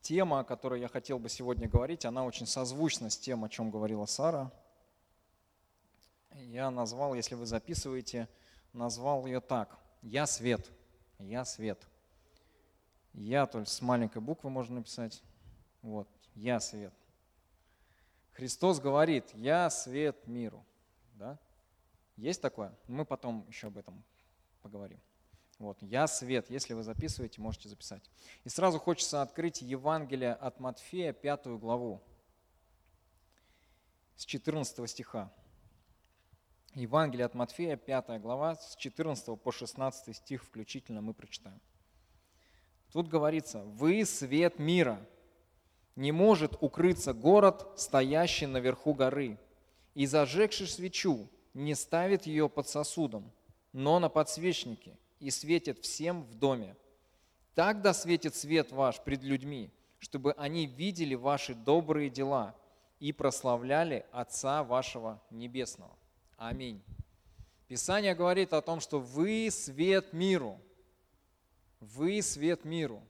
тема, о которой я хотел бы сегодня говорить, она очень созвучна с тем, о чем говорила Сара. Я назвал, если вы записываете, назвал ее так. «Я свет». «Я свет». «Я» только с маленькой буквы можно написать. Вот. «Я свет». Христос говорит, «Я свет миру». Да? Есть такое? Мы потом еще об этом поговорим. Вот, «Я свет». Если вы записываете, можете записать. И сразу хочется открыть Евангелие от Матфея, пятую главу, с 14 стиха. Евангелие от Матфея, 5 глава, с 14 по 16 стих включительно мы прочитаем. Тут говорится, «Вы свет мира, не может укрыться город, стоящий наверху горы, и зажегший свечу не ставит ее под сосудом, но на подсвечнике, и светит всем в доме. Так да светит свет ваш пред людьми, чтобы они видели ваши добрые дела и прославляли Отца вашего Небесного. Аминь. Писание говорит о том, что вы свет миру. Вы свет миру.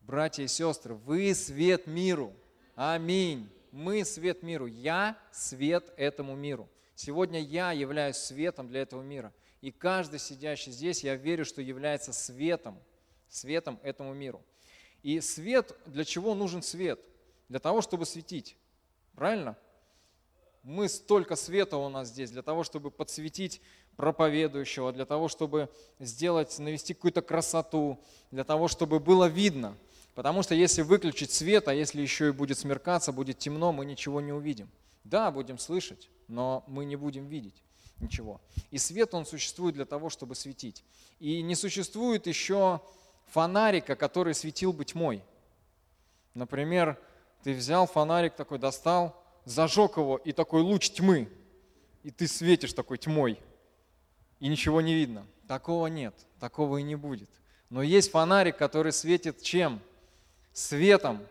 Братья и сестры, вы свет миру. Аминь. Мы свет миру. Я свет этому миру. Сегодня я являюсь светом для этого мира. И каждый сидящий здесь, я верю, что является светом, светом этому миру. И свет, для чего нужен свет? Для того, чтобы светить. Правильно? Мы столько света у нас здесь для того, чтобы подсветить проповедующего, для того, чтобы сделать, навести какую-то красоту, для того, чтобы было видно. Потому что если выключить свет, а если еще и будет смеркаться, будет темно, мы ничего не увидим. Да, будем слышать, но мы не будем видеть ничего. И свет, он существует для того, чтобы светить. И не существует еще фонарика, который светил бы тьмой. Например, ты взял фонарик такой, достал, зажег его, и такой луч тьмы, и ты светишь такой тьмой, и ничего не видно. Такого нет, такого и не будет. Но есть фонарик, который светит чем? Светом.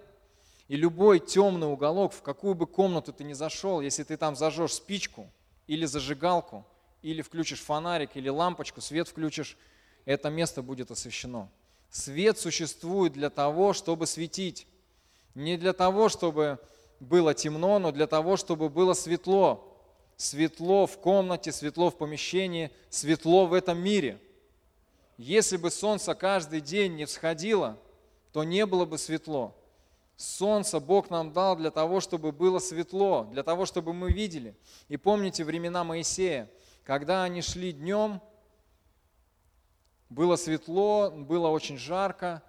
И любой темный уголок, в какую бы комнату ты ни зашел, если ты там зажжешь спичку или зажигалку, или включишь фонарик, или лампочку, свет включишь, это место будет освещено. Свет существует для того, чтобы светить. Не для того, чтобы было темно, но для того, чтобы было светло. Светло в комнате, светло в помещении, светло в этом мире. Если бы солнце каждый день не всходило, то не было бы светло. Солнце Бог нам дал для того, чтобы было светло, для того, чтобы мы видели. И помните времена Моисея, когда они шли днем, было светло, было очень жарко,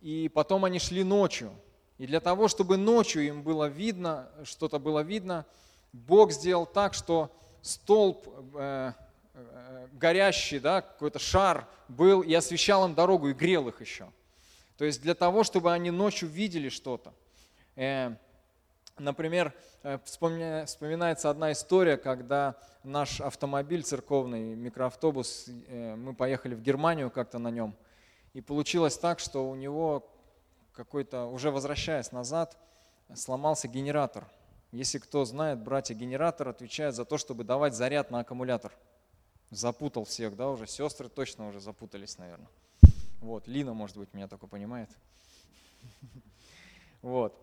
и потом они шли ночью – и для того, чтобы ночью им было видно, что-то было видно, Бог сделал так, что столб э, э, горящий, да, какой-то шар был и освещал им дорогу и грел их еще. То есть для того, чтобы они ночью видели что-то. Э, например, э, вспоминается одна история, когда наш автомобиль церковный, микроавтобус, э, мы поехали в Германию как-то на нем, и получилось так, что у него какой-то, уже возвращаясь назад, сломался генератор. Если кто знает, братья, генератор отвечает за то, чтобы давать заряд на аккумулятор. Запутал всех, да, уже сестры точно уже запутались, наверное. Вот, Лина, может быть, меня только понимает. Вот.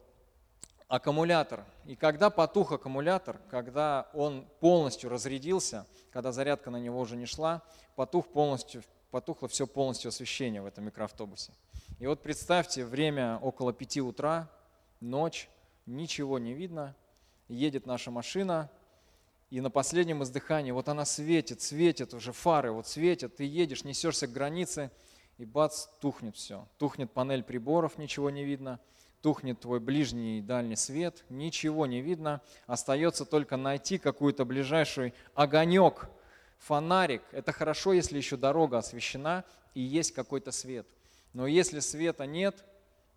Аккумулятор. И когда потух аккумулятор, когда он полностью разрядился, когда зарядка на него уже не шла, потух полностью, потухло все полностью освещение в этом микроавтобусе. И вот представьте, время около пяти утра, ночь, ничего не видно, едет наша машина, и на последнем издыхании, вот она светит, светит, уже фары вот светят, ты едешь, несешься к границе, и бац, тухнет все. Тухнет панель приборов, ничего не видно, тухнет твой ближний и дальний свет, ничего не видно, остается только найти какую-то ближайший огонек, фонарик. Это хорошо, если еще дорога освещена и есть какой-то свет – но если света нет,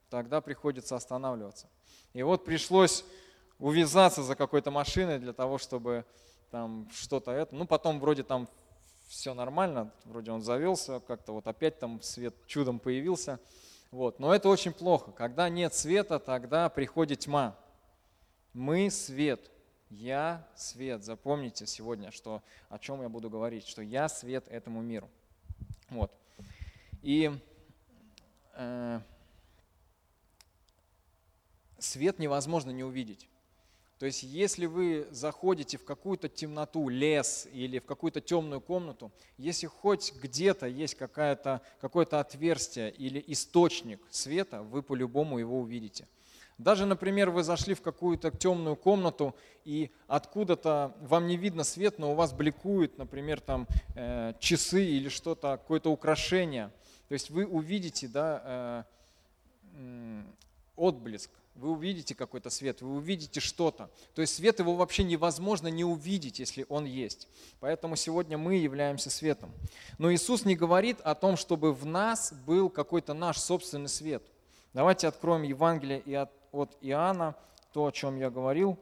тогда приходится останавливаться. И вот пришлось увязаться за какой-то машиной для того, чтобы там что-то это. Ну, потом вроде там все нормально, вроде он завелся, как-то вот опять там свет чудом появился. Вот. Но это очень плохо. Когда нет света, тогда приходит тьма. Мы свет. Я свет. Запомните сегодня, что, о чем я буду говорить, что я свет этому миру. Вот. И Э, свет невозможно не увидеть. То есть если вы заходите в какую-то темноту, лес или в какую-то темную комнату, если хоть где-то есть какое-то какое отверстие или источник света, вы по-любому его увидите. Даже, например, вы зашли в какую-то темную комнату, и откуда-то вам не видно свет, но у вас бликуют, например, там э, часы или что-то, какое-то украшение. То есть вы увидите да, э, отблеск вы увидите какой-то свет, вы увидите что-то. То есть свет его вообще невозможно не увидеть, если он есть. Поэтому сегодня мы являемся светом. Но Иисус не говорит о том, чтобы в нас был какой-то наш собственный свет. Давайте откроем Евангелие от Иоанна, то, о чем я говорил.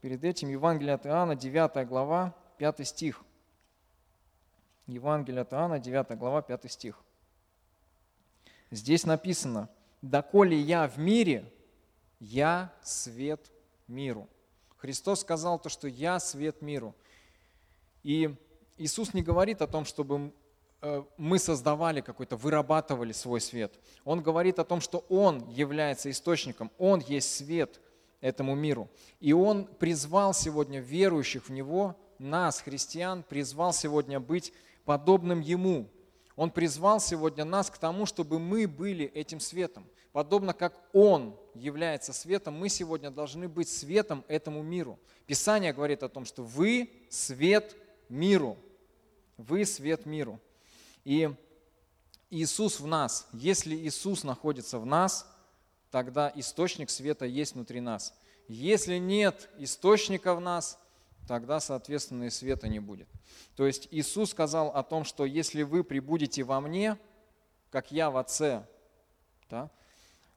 Перед этим Евангелие от Иоанна, 9 глава, 5 стих. Евангелие от Иоанна, 9 глава, 5 стих. Здесь написано, «Доколе я в мире, «Я свет миру». Христос сказал то, что «Я свет миру». И Иисус не говорит о том, чтобы э, мы создавали какой-то, вырабатывали свой свет. Он говорит о том, что Он является источником, Он есть свет этому миру. И Он призвал сегодня верующих в Него, нас, христиан, призвал сегодня быть подобным Ему. Он призвал сегодня нас к тому, чтобы мы были этим светом. Подобно как Он является светом, мы сегодня должны быть светом этому миру. Писание говорит о том, что вы свет миру. Вы свет миру. И Иисус в нас. Если Иисус находится в нас, тогда источник света есть внутри нас. Если нет источника в нас, тогда, соответственно, и света не будет. То есть Иисус сказал о том, что если вы прибудете во мне, как я в Отце, да,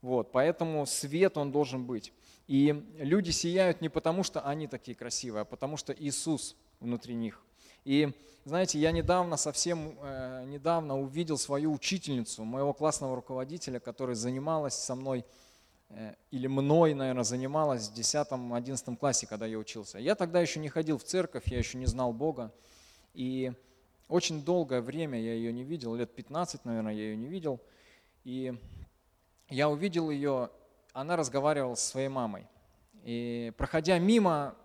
вот, поэтому свет он должен быть. И люди сияют не потому, что они такие красивые, а потому что Иисус внутри них. И знаете, я недавно, совсем э, недавно увидел свою учительницу, моего классного руководителя, которая занималась со мной, или мной, наверное, занималась в 10-11 классе, когда я учился. Я тогда еще не ходил в церковь, я еще не знал Бога. И очень долгое время я ее не видел, лет 15, наверное, я ее не видел. И я увидел ее, она разговаривала со своей мамой. И проходя мимо,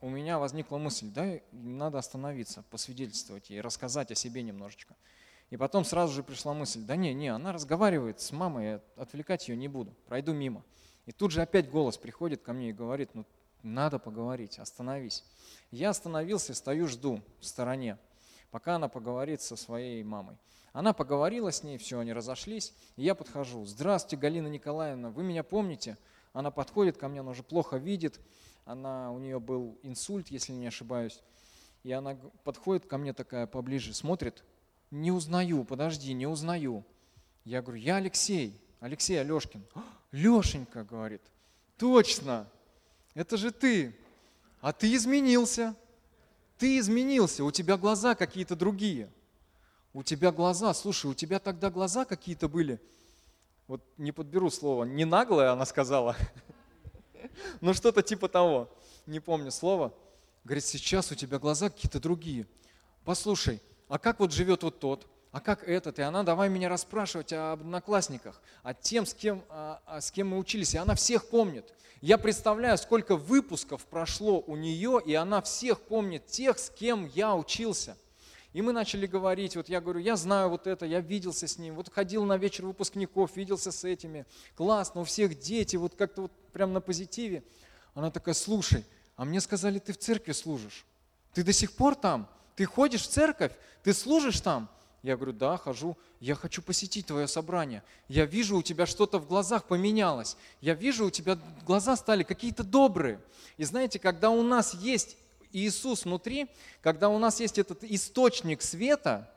у меня возникла мысль, да, надо остановиться, посвидетельствовать ей, рассказать о себе немножечко. И потом сразу же пришла мысль, да не, не, она разговаривает с мамой, я отвлекать ее не буду, пройду мимо. И тут же опять голос приходит ко мне и говорит, ну надо поговорить, остановись. Я остановился, стою, жду в стороне, пока она поговорит со своей мамой. Она поговорила с ней, все, они разошлись. И я подхожу. Здравствуйте, Галина Николаевна, вы меня помните? Она подходит ко мне, она уже плохо видит. Она, у нее был инсульт, если не ошибаюсь. И она подходит ко мне такая поближе, смотрит. Не узнаю, подожди, не узнаю. Я говорю, я Алексей, Алексей Алешкин. Лешенька, говорит, точно, это же ты. А ты изменился. Ты изменился, у тебя глаза какие-то другие у тебя глаза, слушай, у тебя тогда глаза какие-то были, вот не подберу слово, не наглое она сказала, но что-то типа того, не помню слово. Говорит, сейчас у тебя глаза какие-то другие. Послушай, а как вот живет вот тот, а как этот? И она давай меня расспрашивать об одноклассниках, о тем, с кем, а, а, с кем мы учились. И она всех помнит. Я представляю, сколько выпусков прошло у нее, и она всех помнит, тех, с кем я учился. И мы начали говорить, вот я говорю, я знаю вот это, я виделся с ним, вот ходил на вечер выпускников, виделся с этими, классно, у всех дети, вот как-то вот прям на позитиве. Она такая, слушай, а мне сказали, ты в церкви служишь. Ты до сих пор там? Ты ходишь в церковь? Ты служишь там? Я говорю, да, хожу. Я хочу посетить твое собрание. Я вижу, у тебя что-то в глазах поменялось. Я вижу, у тебя глаза стали какие-то добрые. И знаете, когда у нас есть Иисус внутри, когда у нас есть этот источник света,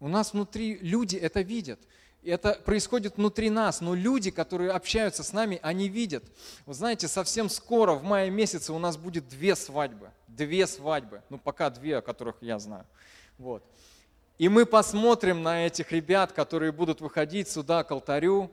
у нас внутри люди это видят. Это происходит внутри нас, но люди, которые общаются с нами, они видят. Вы знаете, совсем скоро, в мае месяце, у нас будет две свадьбы. Две свадьбы. Ну, пока две, о которых я знаю. Вот. И мы посмотрим на этих ребят, которые будут выходить сюда к алтарю.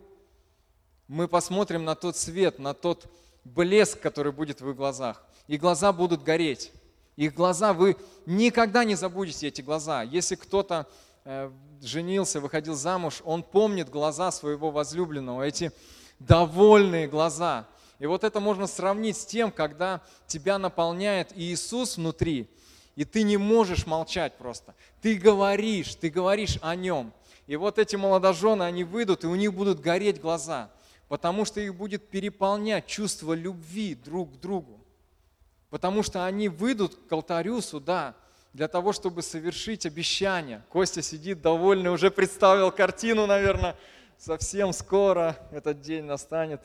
Мы посмотрим на тот свет, на тот блеск, который будет в их глазах и глаза будут гореть. Их глаза, вы никогда не забудете эти глаза. Если кто-то э, женился, выходил замуж, он помнит глаза своего возлюбленного, эти довольные глаза. И вот это можно сравнить с тем, когда тебя наполняет Иисус внутри, и ты не можешь молчать просто. Ты говоришь, ты говоришь о Нем. И вот эти молодожены, они выйдут, и у них будут гореть глаза, потому что их будет переполнять чувство любви друг к другу. Потому что они выйдут к алтарю сюда для того, чтобы совершить обещание. Костя сидит довольный, уже представил картину, наверное, совсем скоро этот день настанет.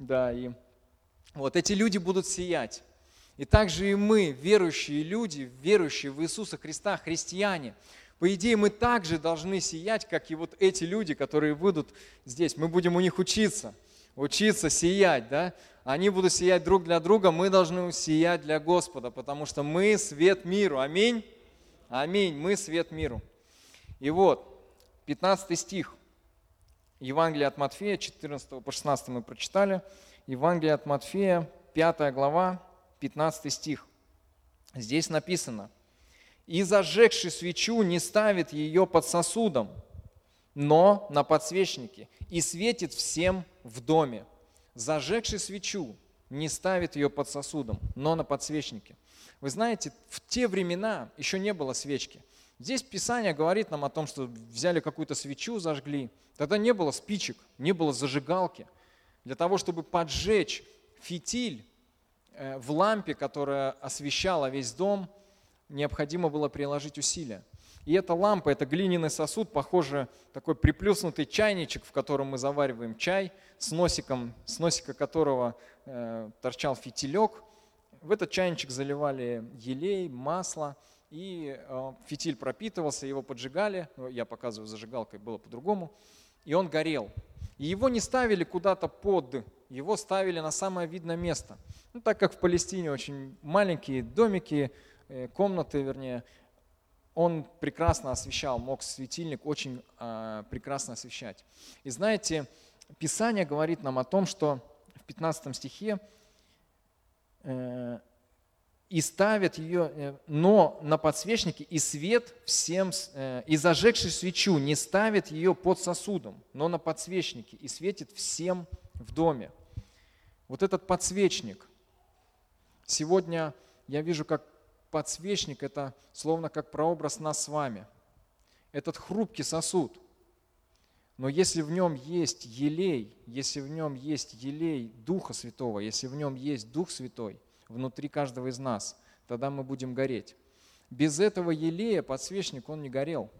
Да, и вот эти люди будут сиять. И также и мы, верующие люди, верующие в Иисуса Христа, христиане, по идее, мы также должны сиять, как и вот эти люди, которые выйдут здесь. Мы будем у них учиться, учиться сиять, да? Они будут сиять друг для друга, мы должны сиять для Господа, потому что мы свет миру. Аминь? Аминь. Мы свет миру. И вот, 15 стих. Евангелие от Матфея, 14 по 16 мы прочитали. Евангелие от Матфея, 5 глава, 15 стих. Здесь написано, «И зажегший свечу не ставит ее под сосудом, но на подсвечнике, и светит всем в доме. Зажегший свечу не ставит ее под сосудом, но на подсвечнике». Вы знаете, в те времена еще не было свечки. Здесь Писание говорит нам о том, что взяли какую-то свечу, зажгли. Тогда не было спичек, не было зажигалки. Для того, чтобы поджечь фитиль э, в лампе, которая освещала весь дом, необходимо было приложить усилия. И эта лампа, это глиняный сосуд, похоже, такой приплюснутый чайничек, в котором мы завариваем чай, с носиком, с носика которого э, торчал фитилек. В этот чайничек заливали елей, масло – и э, фитиль пропитывался, его поджигали, ну, я показываю зажигалкой, было по-другому, и он горел. И его не ставили куда-то под, его ставили на самое видное место. Ну, так как в Палестине очень маленькие домики, э, комнаты, вернее, он прекрасно освещал, мог светильник очень э, прекрасно освещать. И знаете, Писание говорит нам о том, что в 15 стихе э, и ставят ее, э, но на подсвечнике и свет всем, э, и зажегший свечу не ставит ее под сосудом, но на подсвечнике и светит всем в доме. Вот этот подсвечник. Сегодня я вижу, как подсвечник – это словно как прообраз нас с вами. Этот хрупкий сосуд. Но если в нем есть елей, если в нем есть елей Духа Святого, если в нем есть Дух Святой – внутри каждого из нас, тогда мы будем гореть. Без этого елея подсвечник, он не горел.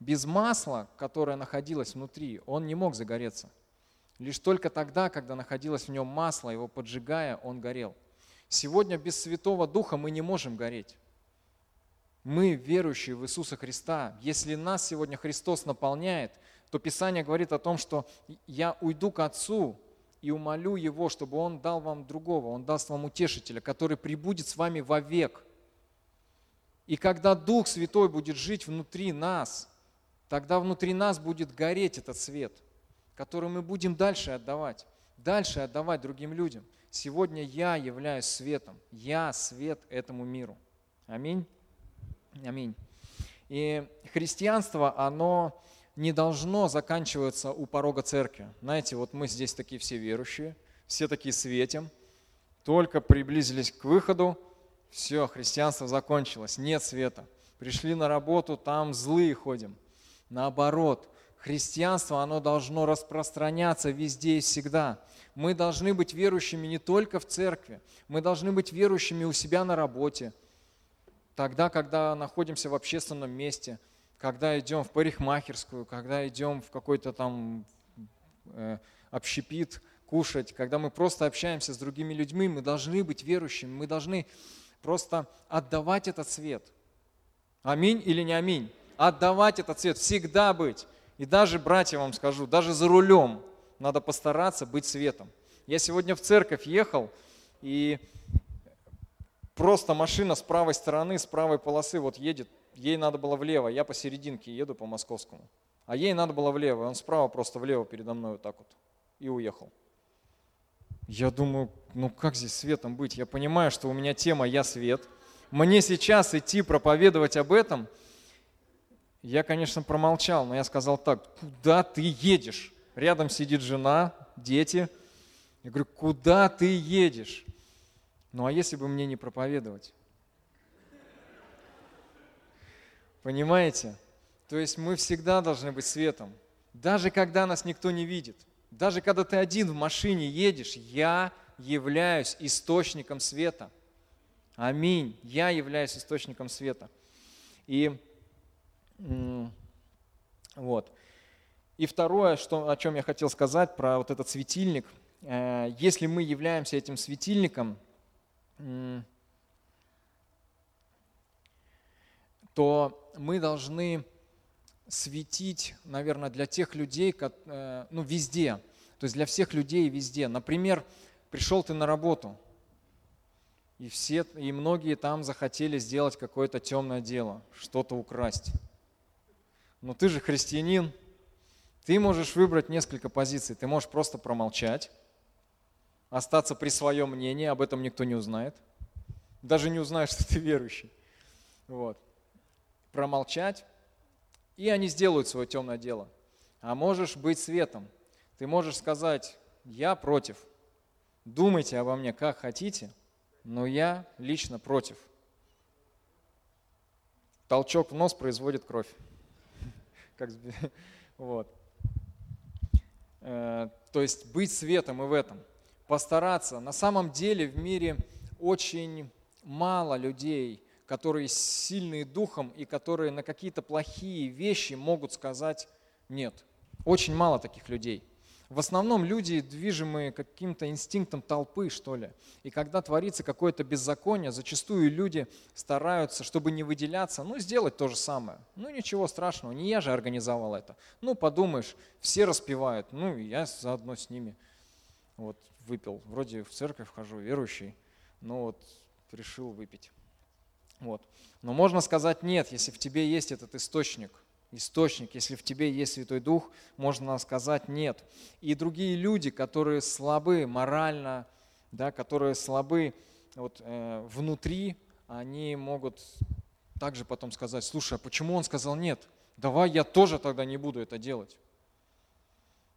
Без масла, которое находилось внутри, он не мог загореться. Лишь только тогда, когда находилось в нем масло, его поджигая, он горел. Сегодня без Святого Духа мы не можем гореть. Мы, верующие в Иисуса Христа, если нас сегодня Христос наполняет, то Писание говорит о том, что я уйду к Отцу, и умолю Его, чтобы Он дал вам другого, Он даст вам утешителя, который прибудет с вами вовек. И когда Дух Святой будет жить внутри нас, тогда внутри нас будет гореть этот свет, который мы будем дальше отдавать, дальше отдавать другим людям. Сегодня я являюсь светом, я свет этому миру. Аминь. Аминь. И христианство, оно не должно заканчиваться у порога церкви. Знаете, вот мы здесь такие все верующие, все такие светим, только приблизились к выходу, все, христианство закончилось, нет света. Пришли на работу, там злые ходим. Наоборот, христианство, оно должно распространяться везде и всегда. Мы должны быть верующими не только в церкви, мы должны быть верующими у себя на работе, тогда, когда находимся в общественном месте – когда идем в парикмахерскую, когда идем в какой-то там э, общепит кушать, когда мы просто общаемся с другими людьми, мы должны быть верующими, мы должны просто отдавать этот свет. Аминь или не аминь? Отдавать этот свет, всегда быть. И даже, братья, вам скажу, даже за рулем надо постараться быть светом. Я сегодня в церковь ехал, и просто машина с правой стороны, с правой полосы вот едет ей надо было влево, я посерединке еду по московскому. А ей надо было влево, он справа просто влево передо мной вот так вот и уехал. Я думаю, ну как здесь светом быть? Я понимаю, что у меня тема «Я свет». Мне сейчас идти проповедовать об этом, я, конечно, промолчал, но я сказал так, куда ты едешь? Рядом сидит жена, дети. Я говорю, куда ты едешь? Ну а если бы мне не проповедовать? Понимаете? То есть мы всегда должны быть светом. Даже когда нас никто не видит. Даже когда ты один в машине едешь, я являюсь источником света. Аминь. Я являюсь источником света. И вот. И второе, что, о чем я хотел сказать, про вот этот светильник. Э, если мы являемся этим светильником, то мы должны светить, наверное, для тех людей, э, ну, везде, то есть для всех людей везде. Например, пришел ты на работу, и, все, и многие там захотели сделать какое-то темное дело, что-то украсть. Но ты же христианин, ты можешь выбрать несколько позиций. Ты можешь просто промолчать, остаться при своем мнении, об этом никто не узнает. Даже не узнает, что ты верующий. Вот. Промолчать, и они сделают свое темное дело. А можешь быть светом. Ты можешь сказать, я против. Думайте обо мне как хотите, но я лично против. Толчок в нос производит кровь. Вот. Э, то есть быть светом и в этом. Постараться. На самом деле в мире очень мало людей, которые сильные духом и которые на какие-то плохие вещи могут сказать «нет». Очень мало таких людей. В основном люди движимые каким-то инстинктом толпы, что ли. И когда творится какое-то беззаконие, зачастую люди стараются, чтобы не выделяться, ну, сделать то же самое. Ну, ничего страшного, не я же организовал это. Ну, подумаешь, все распевают, ну, я заодно с ними. Вот, выпил. Вроде в церковь хожу, верующий, но вот решил выпить. Вот. Но можно сказать нет, если в тебе есть этот источник – источник, если в тебе есть Святой Дух, можно сказать нет. И другие люди, которые слабы морально, да, которые слабы вот, э, внутри, они могут также потом сказать, слушай, а почему он сказал нет? Давай я тоже тогда не буду это делать.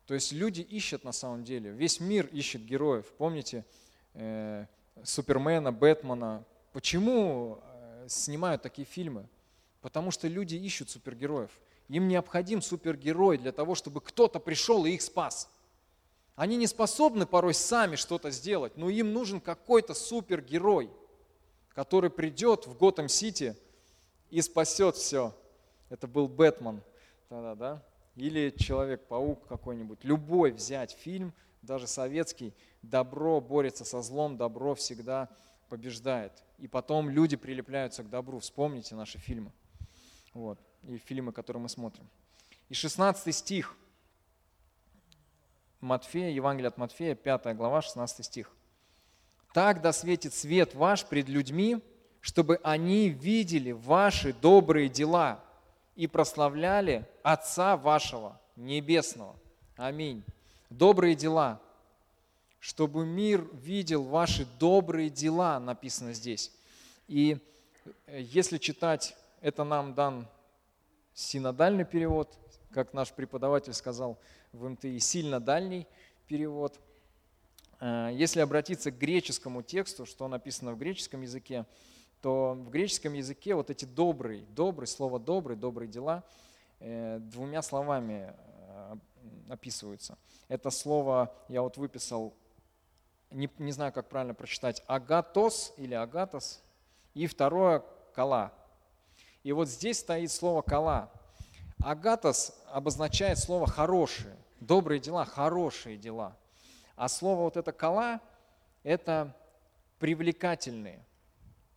То есть люди ищут на самом деле, весь мир ищет героев. Помните э, Супермена, Бэтмена? Почему снимают такие фильмы? Потому что люди ищут супергероев. Им необходим супергерой для того, чтобы кто-то пришел и их спас. Они не способны порой сами что-то сделать, но им нужен какой-то супергерой, который придет в Готэм-Сити и спасет все. Это был Бэтмен тогда, да? Или Человек-паук какой-нибудь. Любой взять фильм, даже советский, добро борется со злом, добро всегда побеждает. И потом люди прилепляются к добру. Вспомните наши фильмы вот, и фильмы, которые мы смотрим. И 16 стих Матфея, Евангелие от Матфея, 5 глава, 16 стих. «Так да светит свет ваш пред людьми, чтобы они видели ваши добрые дела и прославляли Отца вашего Небесного». Аминь. Добрые дела. Чтобы мир видел ваши добрые дела, написано здесь. И э, если читать это нам дан синодальный перевод, как наш преподаватель сказал в МТИ, сильно дальний перевод. Э, если обратиться к греческому тексту, что написано в греческом языке, то в греческом языке вот эти добрые, добрый, слово добрый, добрые дела э, двумя словами описываются. Это слово я вот выписал, не, не знаю, как правильно прочитать, агатос или агатос, и второе кала, и вот здесь стоит слово «кала». Агатос обозначает слово «хорошие», добрые дела, хорошие дела. А слово вот это «кала» – это привлекательные,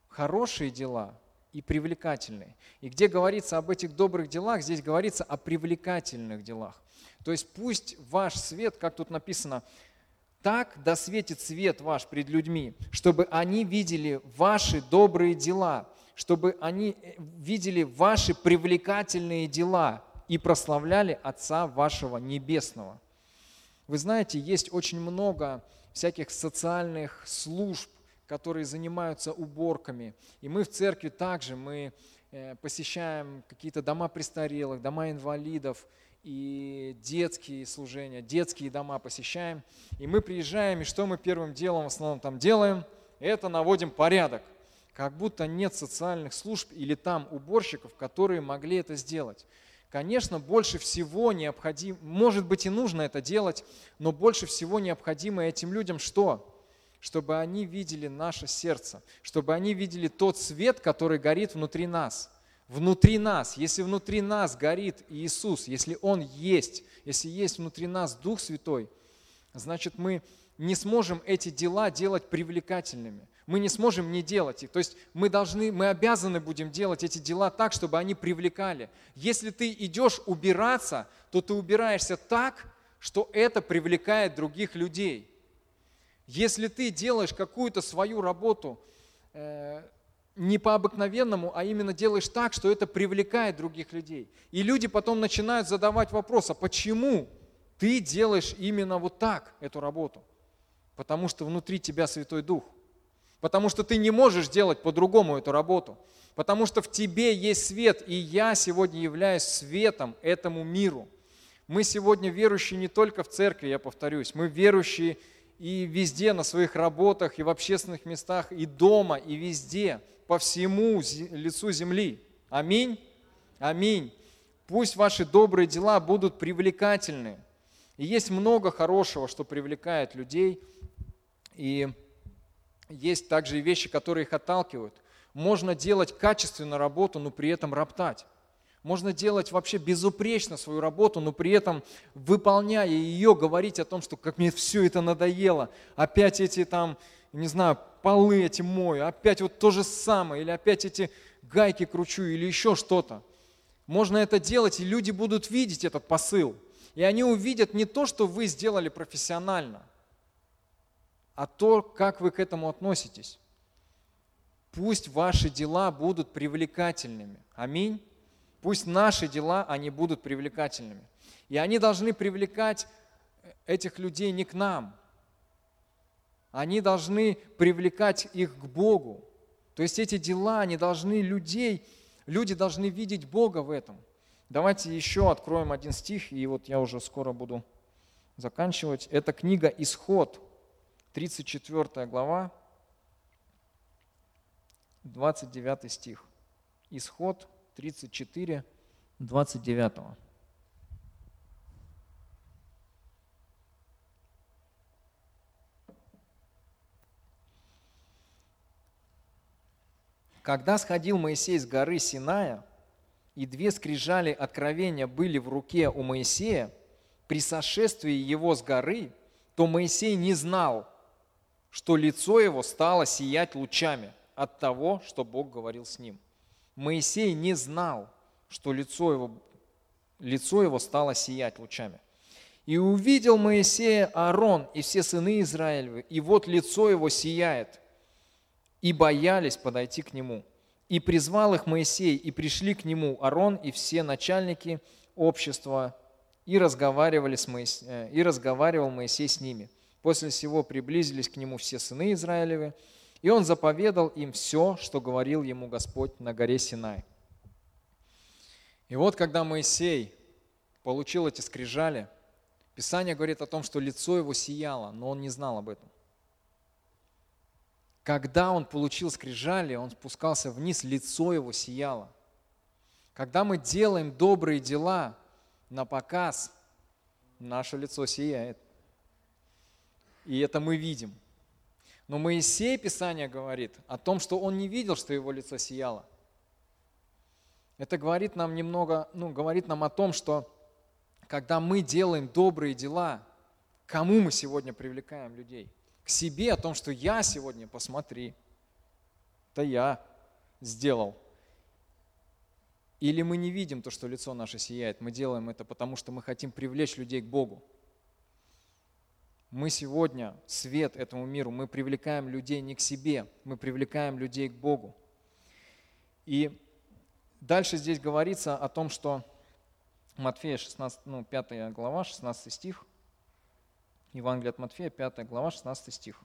хорошие дела и привлекательные. И где говорится об этих добрых делах, здесь говорится о привлекательных делах. То есть пусть ваш свет, как тут написано, так да светит свет ваш пред людьми, чтобы они видели ваши добрые дела чтобы они э, видели ваши привлекательные дела и прославляли Отца вашего Небесного. Вы знаете, есть очень много всяких социальных служб, которые занимаются уборками. И мы в церкви также, мы э, посещаем какие-то дома престарелых, дома инвалидов, и детские служения, детские дома посещаем. И мы приезжаем, и что мы первым делом в основном там делаем? Это наводим порядок. Как будто нет социальных служб или там уборщиков, которые могли это сделать. Конечно, больше всего необходимо, может быть и нужно это делать, но больше всего необходимо этим людям что? Чтобы они видели наше сердце, чтобы они видели тот свет, который горит внутри нас – внутри нас, если внутри нас горит Иисус, если Он есть, если есть внутри нас Дух Святой, значит мы не сможем эти дела делать привлекательными. Мы не сможем не делать их. То есть мы должны, мы обязаны будем делать эти дела так, чтобы они привлекали. Если ты идешь убираться, то ты убираешься так, что это привлекает других людей. Если ты делаешь какую-то свою работу, э, не по обыкновенному, а именно делаешь так, что это привлекает других людей. И люди потом начинают задавать вопрос, а почему ты делаешь именно вот так эту работу? Потому что внутри тебя Святой Дух. Потому что ты не можешь делать по-другому эту работу. Потому что в тебе есть свет, и я сегодня являюсь светом этому миру. Мы сегодня верующие не только в церкви, я повторюсь, мы верующие и везде, на своих работах, и в общественных местах, и дома, и везде – по всему лицу земли. Аминь. Аминь. Пусть ваши добрые дела будут привлекательны. И есть много хорошего, что привлекает людей. И есть также и вещи, которые их отталкивают. Можно делать качественную работу, но при этом роптать. Можно делать вообще безупречно свою работу, но при этом, выполняя ее, говорить о том, что как мне все это надоело, опять эти там, не знаю, полы эти мою, опять вот то же самое, или опять эти гайки кручу, или еще что-то. Можно это делать, и люди будут видеть этот посыл. И они увидят не то, что вы сделали профессионально, а то, как вы к этому относитесь. Пусть ваши дела будут привлекательными. Аминь. Пусть наши дела, они будут привлекательными. И они должны привлекать этих людей не к нам, они должны привлекать их к Богу. То есть эти дела, они должны людей, люди должны видеть Бога в этом. Давайте еще откроем один стих, и вот я уже скоро буду заканчивать. Это книга «Исход», 34 глава, 29 стих. Исход 34, 29. Когда сходил Моисей с горы Синая, и две скрижали откровения были в руке у Моисея, при сошествии его с горы, то Моисей не знал, что лицо его стало сиять лучами от того, что Бог говорил с ним. Моисей не знал, что лицо его, лицо его стало сиять лучами. И увидел Моисея Аарон и все сыны Израилевы, и вот лицо его сияет – и боялись подойти к нему. И призвал их Моисей, и пришли к нему Арон и все начальники общества, и, разговаривали с Моисеем, э, и разговаривал Моисей с ними. После всего приблизились к нему все сыны Израилевы, и он заповедал им все, что говорил ему Господь на горе Синай. И вот когда Моисей получил эти скрижали, Писание говорит о том, что лицо его сияло, но он не знал об этом. Когда он получил скрижали, он спускался вниз, лицо его сияло. Когда мы делаем добрые дела на показ, наше лицо сияет. И это мы видим. Но Моисей, Писание говорит о том, что он не видел, что его лицо сияло. Это говорит нам немного, ну, говорит нам о том, что когда мы делаем добрые дела, кому мы сегодня привлекаем людей – к себе о том, что я сегодня, посмотри, это я сделал. Или мы не видим то, что лицо наше сияет, мы делаем это потому, что мы хотим привлечь людей к Богу. Мы сегодня свет этому миру, мы привлекаем людей не к себе, мы привлекаем людей к Богу. И дальше здесь говорится о том, что Матфея 16, ну, 5 глава, 16 стих – Евангелие от Матфея, 5 глава, 16 стих.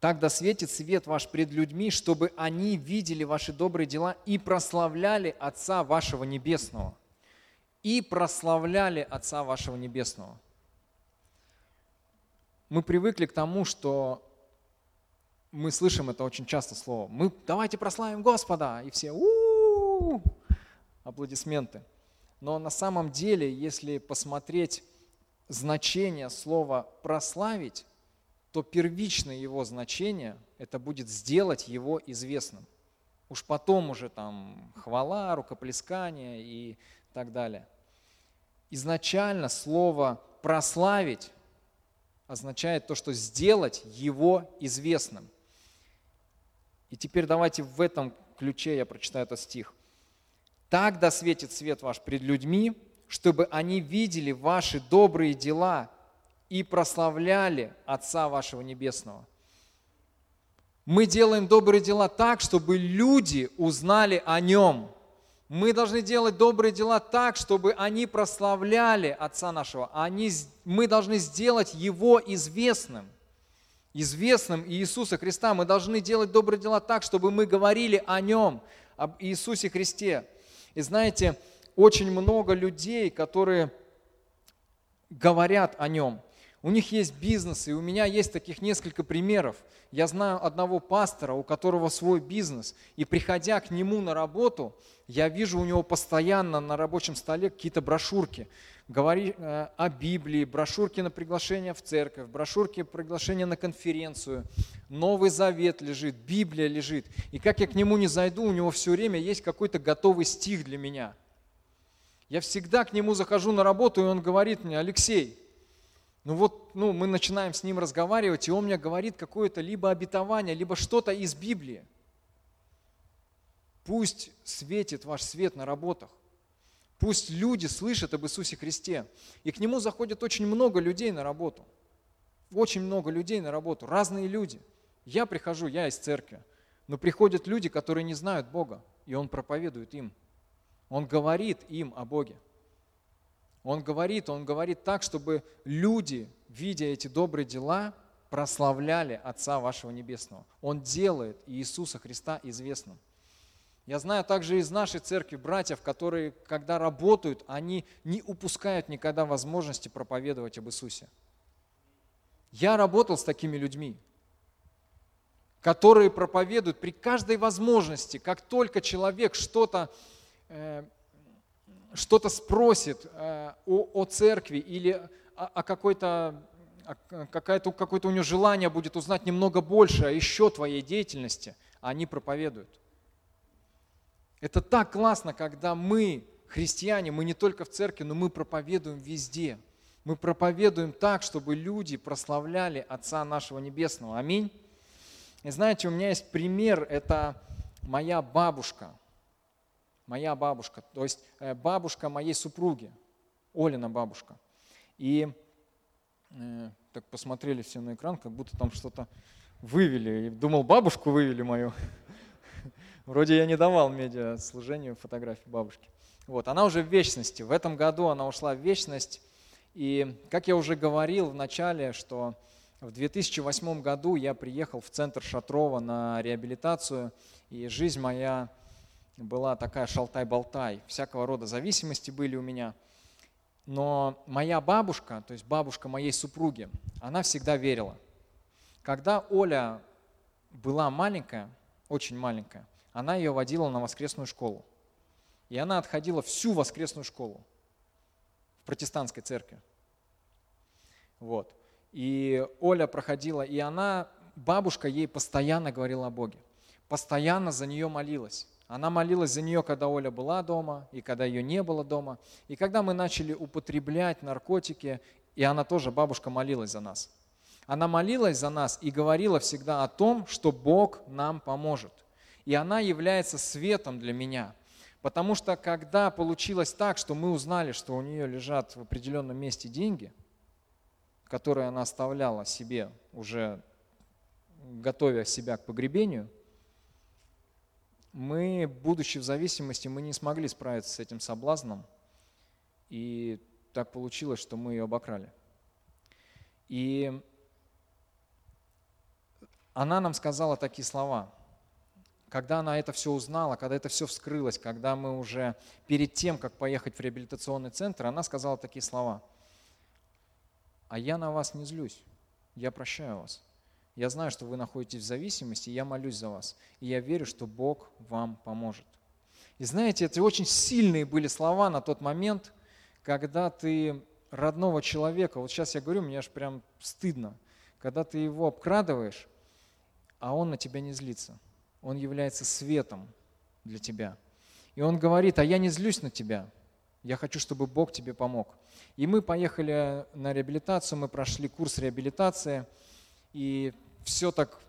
Тогда светит свет ваш пред людьми, чтобы они видели ваши добрые дела и прославляли Отца вашего Небесного. И прославляли Отца вашего Небесного. Мы привыкли к тому, что мы слышим это очень часто слово. Мы давайте прославим Господа, и все у, аплодисменты. Но на самом деле, если посмотреть значение слова прославить, то первичное его значение – это будет сделать его известным. Уж потом уже там хвала, рукоплескание и так далее. Изначально слово «прославить» означает то, что сделать его известным. И теперь давайте в этом ключе я прочитаю этот стих. «Так да светит свет ваш пред людьми, чтобы они видели ваши добрые дела и прославляли Отца вашего Небесного. Мы делаем добрые дела так, чтобы люди узнали о Нем. Мы должны делать добрые дела так, чтобы они прославляли Отца нашего. Они, мы должны сделать Его известным. Известным Иисуса Христа. Мы должны делать добрые дела так, чтобы мы говорили о Нем, об Иисусе Христе. И знаете, очень много людей, которые говорят о Нем – у них есть бизнес, и у меня есть таких несколько примеров. Я знаю одного пастора, у которого свой бизнес, и приходя к нему на работу, я вижу у него постоянно на рабочем столе какие-то брошюрки. Говори э, о Библии, брошюрки на приглашение в церковь, брошюрки приглашения на конференцию, Новый Завет лежит, Библия лежит. И как я к нему не зайду, у него все время есть какой-то готовый стих для меня. Я всегда к нему захожу на работу, и он говорит мне, Алексей, ну вот, ну, мы начинаем с ним разговаривать, и он мне говорит какое-то либо обетование, либо что-то из Библии. Пусть светит ваш свет на работах. Пусть люди слышат об Иисусе Христе. И к нему заходит очень много людей на работу. Очень много людей на работу, разные люди. Я прихожу, я из церкви, но приходят люди, которые не знают Бога, и Он проповедует им. Он говорит им о Боге. Он говорит, он говорит так, чтобы люди, видя эти добрые дела, прославляли Отца вашего Небесного. Он делает Иисуса Христа известным. Я знаю также из нашей церкви братьев, которые, когда работают, они не упускают никогда возможности проповедовать об Иисусе. Я работал с такими людьми, которые проповедуют при каждой возможности, как только человек что-то э, что-то спросит э, о, о церкви или о, о какой-то какое-то, какое-то у него желание будет узнать немного больше о еще твоей деятельности, а они проповедуют. Это так классно, когда мы, христиане, мы не только в церкви, но мы проповедуем везде. Мы проповедуем так, чтобы люди прославляли Отца нашего Небесного. Аминь. И знаете, у меня есть пример, это моя бабушка – моя бабушка, то есть э, бабушка моей супруги, Олина бабушка. И э, так посмотрели все на экран, как будто там что-то вывели. И думал, бабушку вывели мою. Вроде я не давал медиа служению фотографии бабушки. Вот, она уже в вечности. В этом году она ушла в вечность. И, как я уже говорил в начале, что в 2008 году я приехал в центр Шатрова на реабилитацию, и жизнь моя была такая шалтай-болтай, всякого рода зависимости были у меня. Но моя бабушка, то есть бабушка моей супруги, она всегда верила. Когда Оля была маленькая, очень маленькая, она ее водила на воскресную школу. И она отходила всю воскресную школу в протестантской церкви. Вот. И Оля проходила, и она, бабушка ей постоянно говорила о Боге, постоянно за нее молилась. Она молилась за нее, когда Оля была дома, и когда ее не было дома. И когда мы начали употреблять наркотики, и она тоже, бабушка, молилась за нас. Она молилась за нас и говорила всегда о том, что Бог нам поможет. И она является светом для меня. Потому что когда получилось так, что мы узнали, что у нее лежат в определенном месте деньги, которые она оставляла себе, уже готовя себя к погребению – мы, будучи в зависимости, мы не смогли справиться с этим соблазном, и так получилось, что мы ее обокрали. И она нам сказала такие слова. Когда она это все узнала, когда это все вскрылось, когда мы уже перед тем, как поехать в реабилитационный центр, она сказала такие слова. А я на вас не злюсь, я прощаю вас. Я знаю, что вы находитесь в зависимости, и я молюсь за вас. И я верю, что Бог вам поможет. И знаете, это очень сильные были слова на тот момент, когда ты родного человека, вот сейчас я говорю, мне аж прям стыдно, когда ты его обкрадываешь, а он на тебя не злится. Он является светом для тебя. И он говорит, а я не злюсь на тебя, я хочу, чтобы Бог тебе помог. И мы поехали на реабилитацию, мы прошли курс реабилитации, и все так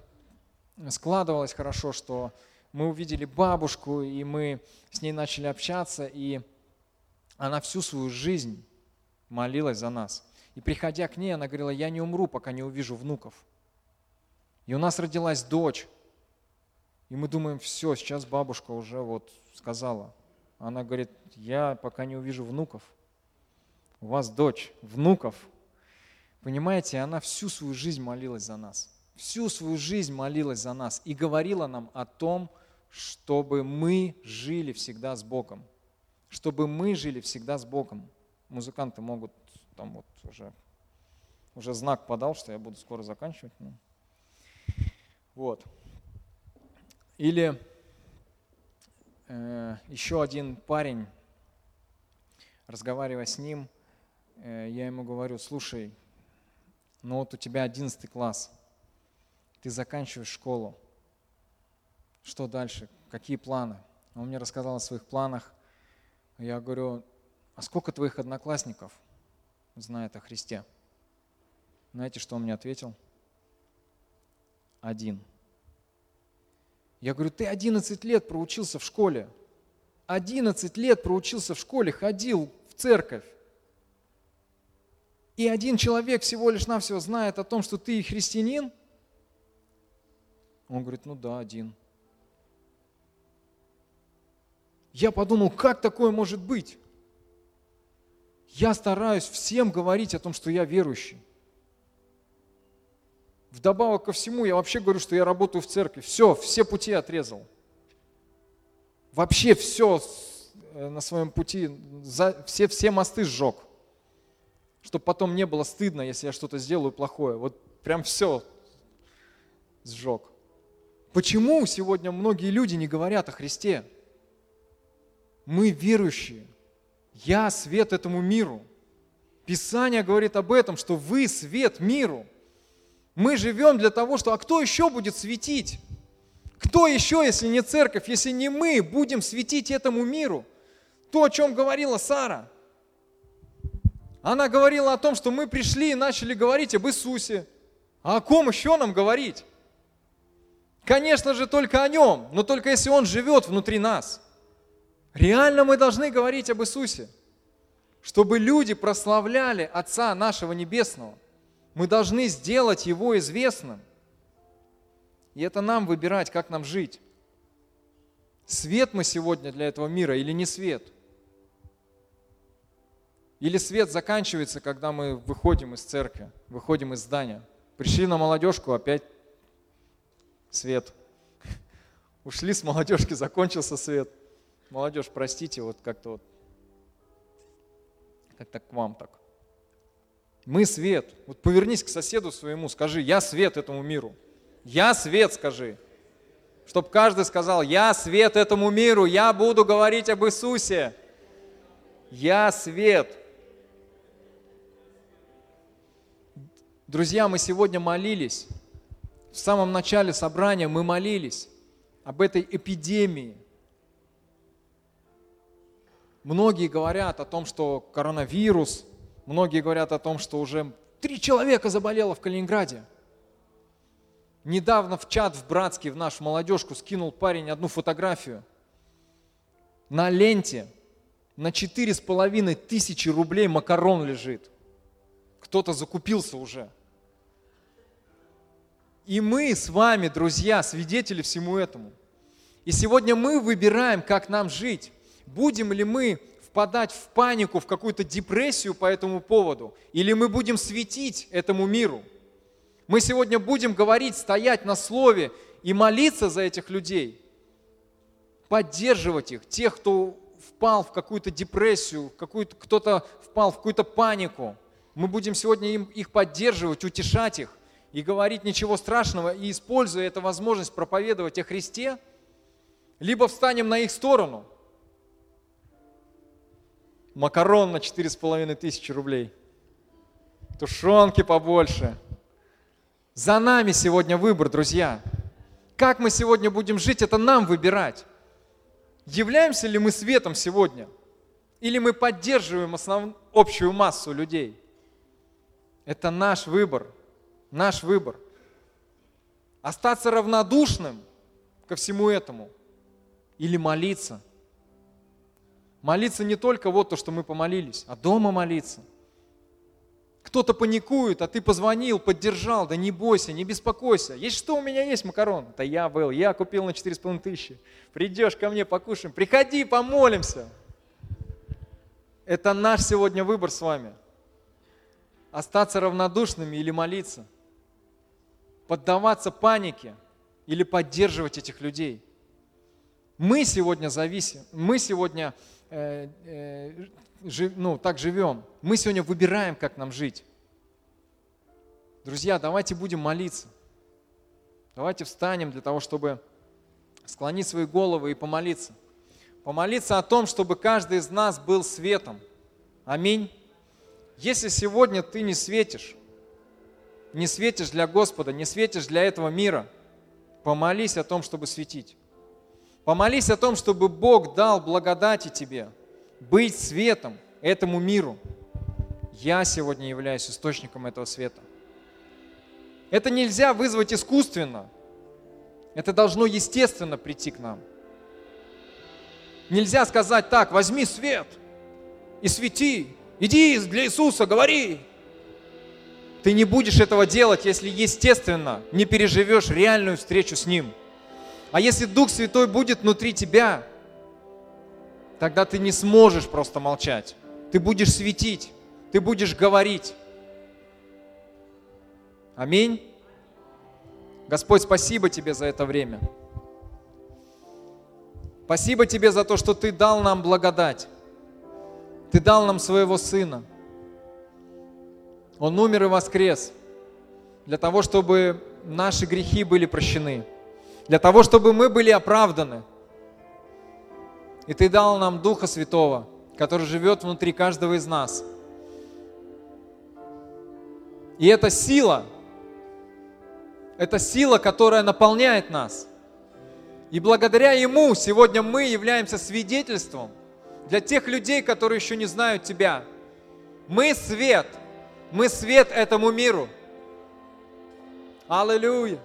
складывалось хорошо, что мы увидели бабушку, и мы с ней начали общаться, и она всю свою жизнь молилась за нас. И приходя к ней, она говорила, я не умру, пока не увижу внуков. И у нас родилась дочь. И мы думаем, все, сейчас бабушка уже вот сказала. Она говорит, я пока не увижу внуков. У вас дочь, внуков. Понимаете, она всю свою жизнь молилась за нас. Всю свою жизнь молилась за нас и говорила нам о том, чтобы мы жили всегда с Богом. Чтобы мы жили всегда с Богом. Музыканты могут там вот уже, уже знак подал, что я буду скоро заканчивать. Ну. Вот. Или э, еще один парень, разговаривая с ним, э, я ему говорю, слушай, ну вот у тебя 11 класс, ты заканчиваешь школу, что дальше, какие планы? Он мне рассказал о своих планах. Я говорю, а сколько твоих одноклассников знает о Христе? Знаете, что он мне ответил? один. Я говорю, ты 11 лет проучился в школе. 11 лет проучился в школе, ходил в церковь. И один человек всего лишь навсего знает о том, что ты христианин. Он говорит, ну да, один. Я подумал, как такое может быть? Я стараюсь всем говорить о том, что я верующий. Вдобавок ко всему, я вообще говорю, что я работаю в церкви. Все, все пути отрезал. Вообще все э, на своем пути, все, все мосты сжег. Чтобы потом не было стыдно, если я что-то сделаю плохое. Вот прям все сжег. Почему сегодня многие люди не говорят о Христе? Мы верующие. Я свет этому миру. Писание говорит об этом, что вы свет миру. Мы живем для того, что... А кто еще будет светить? Кто еще, если не церковь, если не мы, будем светить этому миру? То, о чем говорила Сара. Она говорила о том, что мы пришли и начали говорить об Иисусе. А о ком еще нам говорить? Конечно же, только о нем, но только если он живет внутри нас. Реально мы должны говорить об Иисусе, чтобы люди прославляли Отца нашего Небесного. Мы должны сделать Его известным. И это нам выбирать, как нам жить. Свет мы сегодня для этого мира или не свет? Или свет заканчивается, когда мы выходим из церкви, выходим из здания. Пришли на молодежку, опять свет. Ушли с молодежки, закончился свет. Молодежь, простите, вот как-то вот, как-то к вам так. Мы свет. Вот повернись к соседу своему, скажи, я свет этому миру. Я свет, скажи. Чтобы каждый сказал, я свет этому миру, я буду говорить об Иисусе. Я свет. Друзья, мы сегодня молились. В самом начале собрания мы молились об этой эпидемии. Многие говорят о том, что коронавирус – Многие говорят о том, что уже три человека заболело в Калининграде. Недавно в чат в братский, в нашу молодежку скинул парень одну фотографию. На ленте на четыре с половиной тысячи рублей макарон лежит. Кто-то закупился уже. И мы с вами, друзья, свидетели всему этому. И сегодня мы выбираем, как нам жить. Будем ли мы впадать в панику, в какую-то депрессию по этому поводу, или мы будем светить этому миру. Мы сегодня будем говорить, стоять на слове и молиться за этих людей, поддерживать их, тех, кто впал в какую-то депрессию, какую-то, кто-то впал в какую-то панику. Мы будем сегодня им, их поддерживать, утешать их и говорить ничего страшного, и используя эту возможность проповедовать о Христе, либо встанем на их сторону. Макарон на четыре с половиной тысячи рублей. Тушенки побольше. За нами сегодня выбор, друзья. Как мы сегодня будем жить, это нам выбирать. Являемся ли мы светом сегодня? Или мы поддерживаем основ... общую массу людей? Это наш выбор – наш выбор. Остаться равнодушным ко всему этому или молиться. Молиться не только вот то, что мы помолились, а дома молиться. Кто-то паникует, а ты позвонил, поддержал, да не бойся, не беспокойся. Есть что у меня есть макарон? Это я был, я купил на 4,5 тысячи. Придешь ко мне, покушаем. Приходи, помолимся. Это наш сегодня выбор с вами. Остаться равнодушными или молиться поддаваться панике или поддерживать этих людей. Мы сегодня зависим, мы сегодня э, э, жив, ну, так живем, мы сегодня выбираем, как нам жить. Друзья, давайте будем молиться. Давайте встанем для того, чтобы склонить свои головы и помолиться. Помолиться о том, чтобы каждый из нас был светом. Аминь. Если сегодня ты не светишь, не светишь для Господа, не светишь для этого мира, помолись о том, чтобы светить. Помолись о том, чтобы Бог дал благодати тебе, быть светом этому миру. Я сегодня являюсь источником этого света. Это нельзя вызвать искусственно. Это должно естественно прийти к нам. Нельзя сказать так, возьми свет и свети, иди для Иисуса, говори, ты не будешь этого делать, если естественно не переживешь реальную встречу с Ним. А если Дух Святой будет внутри тебя, тогда ты не сможешь просто молчать. Ты будешь светить, ты будешь говорить. Аминь. Господь, спасибо Тебе за это время. Спасибо Тебе за то, что Ты дал нам благодать. Ты дал нам своего Сына – он умер и воскрес для того, чтобы наши грехи были прощены, для того, чтобы мы были оправданы. И Ты дал нам Духа Святого, который живет внутри каждого из нас. И эта сила, это сила, которая наполняет нас. И благодаря Ему сегодня мы являемся свидетельством для тех людей, которые еще не знают Тебя. Мы свет – мы свет этому миру. Аллилуйя.